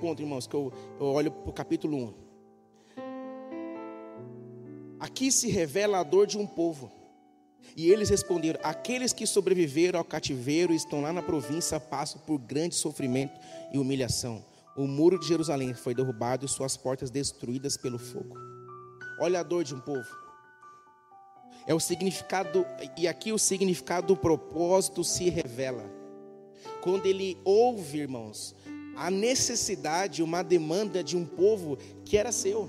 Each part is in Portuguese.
ponto, irmãos, que eu, eu olho para o capítulo 1. Aqui se revela a dor de um povo. E eles responderam: Aqueles que sobreviveram ao cativeiro estão lá na província passam por grande sofrimento e humilhação. O muro de Jerusalém foi derrubado e suas portas destruídas pelo fogo. Olha a dor de um povo. É o significado, e aqui o significado do propósito se revela. Quando ele ouve, irmãos, a necessidade, uma demanda de um povo que era seu.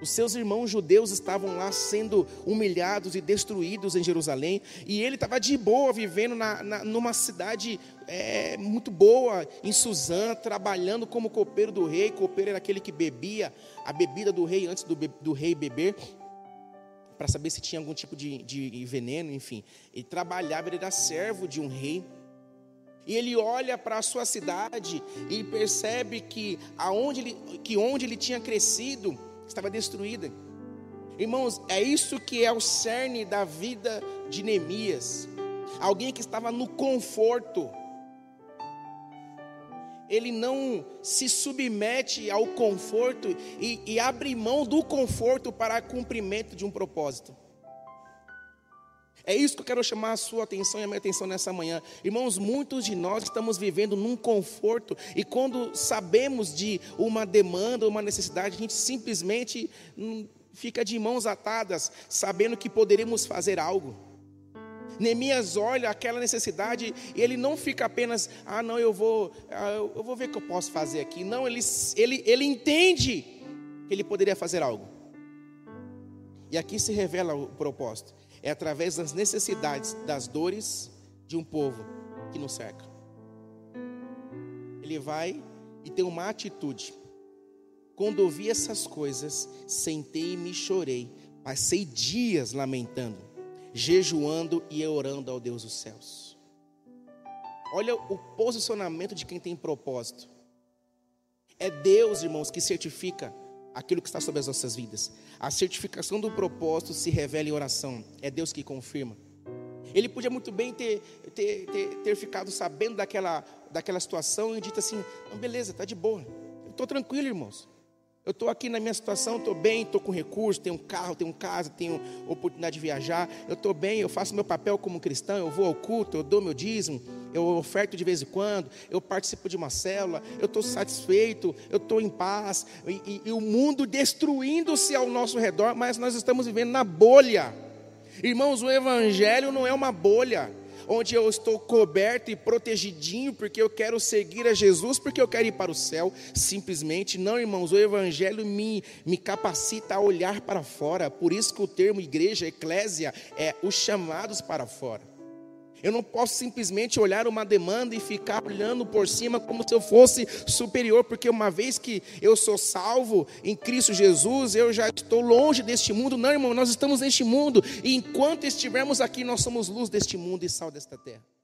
Os seus irmãos judeus estavam lá sendo humilhados e destruídos em Jerusalém, e ele estava de boa, vivendo na, na, numa cidade é, muito boa, em Suzã, trabalhando como copeiro do rei. Copeiro era aquele que bebia a bebida do rei antes do, do rei beber, para saber se tinha algum tipo de, de veneno, enfim. Ele trabalhava, ele era servo de um rei. E ele olha para a sua cidade e percebe que, aonde ele, que onde ele tinha crescido, estava destruída. Irmãos, é isso que é o cerne da vida de Neemias. Alguém que estava no conforto. Ele não se submete ao conforto e, e abre mão do conforto para cumprimento de um propósito. É isso que eu quero chamar a sua atenção e a minha atenção nessa manhã. Irmãos, muitos de nós estamos vivendo num conforto e quando sabemos de uma demanda, uma necessidade, a gente simplesmente hum, fica de mãos atadas, sabendo que poderemos fazer algo. Neemias olha aquela necessidade e ele não fica apenas, ah, não, eu vou, ah, eu vou ver o que eu posso fazer aqui. Não, ele, ele, ele entende que ele poderia fazer algo. E aqui se revela o propósito. É através das necessidades, das dores de um povo que nos cerca. Ele vai e tem uma atitude. Quando ouvi essas coisas, sentei e chorei. Passei dias lamentando, jejuando e orando ao Deus dos céus. Olha o posicionamento de quem tem propósito. É Deus, irmãos, que certifica aquilo que está sobre as nossas vidas. A certificação do propósito se revela em oração. É Deus que confirma. Ele podia muito bem ter, ter, ter, ter ficado sabendo daquela, daquela situação e dito assim: beleza, está de boa. Estou tranquilo, irmãos. Eu estou aqui na minha situação, estou bem, estou com recursos, tenho um carro, tenho casa, tenho oportunidade de viajar. Eu estou bem, eu faço meu papel como cristão, eu vou ao culto, eu dou meu dízimo, eu oferto de vez em quando, eu participo de uma célula, eu estou satisfeito, eu estou em paz. E, e, e o mundo destruindo-se ao nosso redor, mas nós estamos vivendo na bolha. Irmãos, o Evangelho não é uma bolha onde eu estou coberto e protegidinho porque eu quero seguir a Jesus, porque eu quero ir para o céu, simplesmente. Não, irmãos, o Evangelho me, me capacita a olhar para fora, por isso que o termo igreja, eclésia, é os chamados para fora. Eu não posso simplesmente olhar uma demanda e ficar olhando por cima como se eu fosse superior, porque uma vez que eu sou salvo em Cristo Jesus, eu já estou longe deste mundo. Não, irmão, nós estamos neste mundo, e enquanto estivermos aqui, nós somos luz deste mundo e sal desta terra.